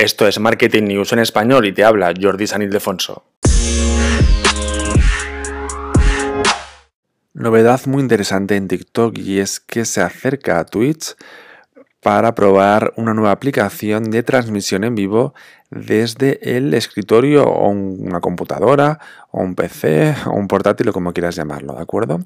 Esto es Marketing News en español y te habla Jordi San Ildefonso. Novedad muy interesante en TikTok y es que se acerca a Twitch para probar una nueva aplicación de transmisión en vivo desde el escritorio o una computadora o un PC o un portátil o como quieras llamarlo, ¿de acuerdo?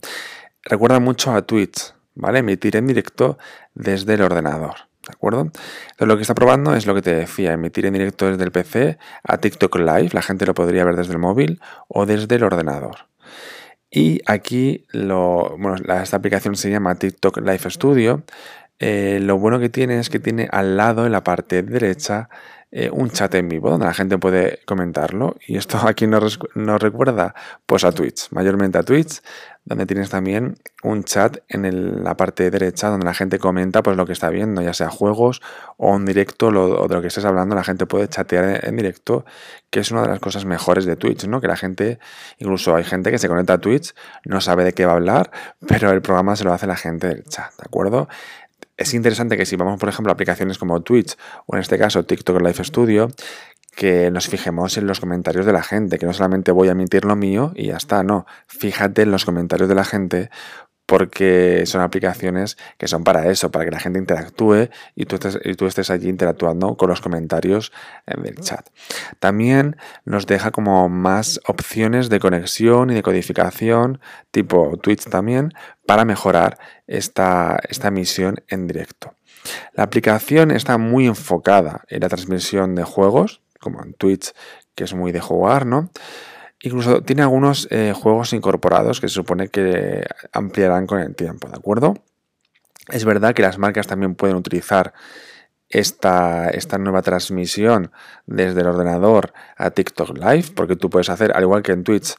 Recuerda mucho a Twitch, ¿vale? Emitir en directo desde el ordenador. ¿De acuerdo? Entonces lo que está probando es lo que te decía, emitir en directo desde el PC a TikTok Live, la gente lo podría ver desde el móvil o desde el ordenador. Y aquí lo, bueno, esta aplicación se llama TikTok Live Studio. Eh, lo bueno que tiene es que tiene al lado, en la parte derecha, eh, un chat en vivo donde la gente puede comentarlo. Y esto aquí nos, nos, recuerda pues a Twitch, mayormente a Twitch, donde tienes también un chat en la parte derecha donde la gente comenta pues lo que está viendo, ya sea juegos o un directo o de lo que estés hablando, la gente puede chatear en, directo, que es una de las cosas mejores de Twitch, ¿no? Que la gente, incluso hay gente que se conecta a Twitch, no sabe de qué va a hablar, pero el programa se lo hace la gente del chat, ¿de acuerdo? Es interesante que si vamos, por ejemplo, a aplicaciones como Twitch o en este caso TikTok Live Studio, que nos fijemos en los comentarios de la gente, que no solamente voy a emitir lo mío y ya está, no, fíjate en los comentarios de la gente porque son aplicaciones que son para eso, para que la gente interactúe y tú estés, y tú estés allí interactuando con los comentarios del chat. También nos deja como más opciones de conexión y de codificación, tipo Twitch también, para mejorar esta, esta emisión en directo. La aplicación está muy enfocada en la transmisión de juegos, como en Twitch, que es muy de jugar, ¿no? Incluso tiene algunos eh, juegos incorporados que se supone que ampliarán con el tiempo, ¿de acuerdo? Es verdad que las marcas también pueden utilizar esta, esta, nueva transmisión desde el ordenador a TikTok Live, porque tú puedes hacer, al igual que en Twitch,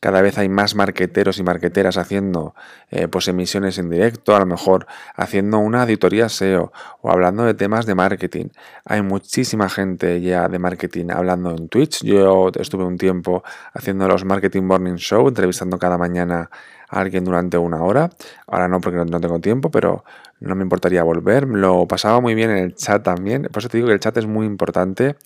cada vez hay más marqueteros y marqueteras haciendo eh, pues emisiones en directo, a lo mejor haciendo una auditoría SEO o hablando de temas de marketing. Hay muchísima gente ya de marketing hablando en Twitch. Yo estuve un tiempo haciendo los Marketing Morning Show, entrevistando cada mañana a alguien durante una hora. Ahora no porque no tengo tiempo, pero no me importaría volver. Lo pasaba muy bien en el chat también. Por eso te digo que el chat es muy importante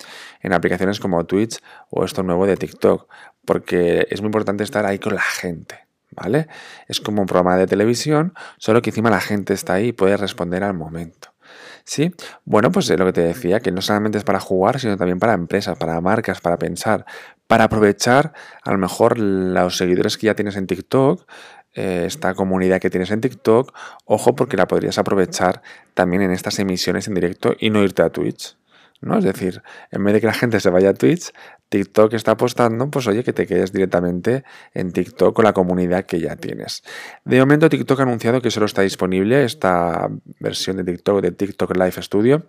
en aplicaciones como Twitch o esto nuevo de TikTok porque es muy importante estar ahí con la gente, ¿vale? Es como un programa de televisión, solo que encima la gente está ahí y puede responder al momento. ¿Sí? Bueno, pues es lo que te decía, que no solamente es para jugar, sino también para empresas, para marcas, para pensar, para aprovechar a lo mejor los seguidores que ya tienes en TikTok, eh, esta comunidad que tienes en TikTok, ojo porque la podrías aprovechar también en estas emisiones en directo y no irte a Twitch. ¿No? Es decir, en vez de que la gente se vaya a Twitch, TikTok está apostando, pues oye, que te quedes directamente en TikTok con la comunidad que ya tienes. De momento, TikTok ha anunciado que solo está disponible esta versión de TikTok, de TikTok Live Studio,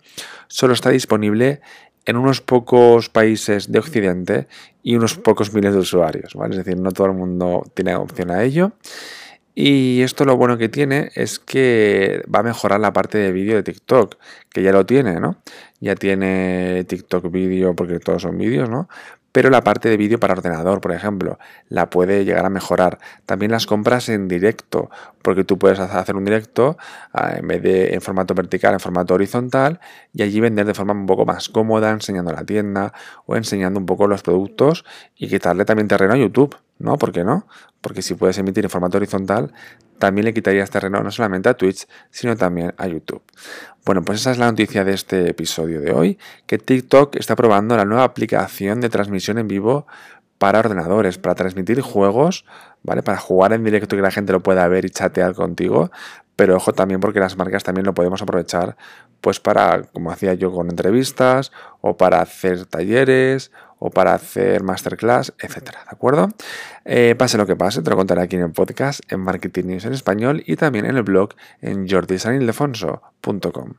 solo está disponible en unos pocos países de Occidente y unos pocos miles de usuarios, ¿vale? Es decir, no todo el mundo tiene opción a ello. Y esto lo bueno que tiene es que va a mejorar la parte de vídeo de TikTok, que ya lo tiene, ¿no? Ya tiene TikTok vídeo porque todos son vídeos, ¿no? Pero la parte de vídeo para ordenador, por ejemplo, la puede llegar a mejorar. También las compras en directo, porque tú puedes hacer un directo ah, en vez de en formato vertical, en formato horizontal, y allí vender de forma un poco más cómoda, enseñando la tienda o enseñando un poco los productos y quitarle también terreno a YouTube. ¿No? ¿Por qué no? Porque si puedes emitir en formato horizontal, también le quitarías terreno no solamente a Twitch, sino también a YouTube. Bueno, pues esa es la noticia de este episodio de hoy, que TikTok está probando la nueva aplicación de transmisión en vivo para ordenadores, para transmitir juegos, ¿vale? Para jugar en directo y que la gente lo pueda ver y chatear contigo. Pero ojo también porque las marcas también lo podemos aprovechar pues para, como hacía yo con entrevistas, o para hacer talleres, o para hacer masterclass, etcétera, ¿de acuerdo? Eh, pase lo que pase, te lo contaré aquí en el podcast, en Marketing News en español y también en el blog en jordisanildefonso.com.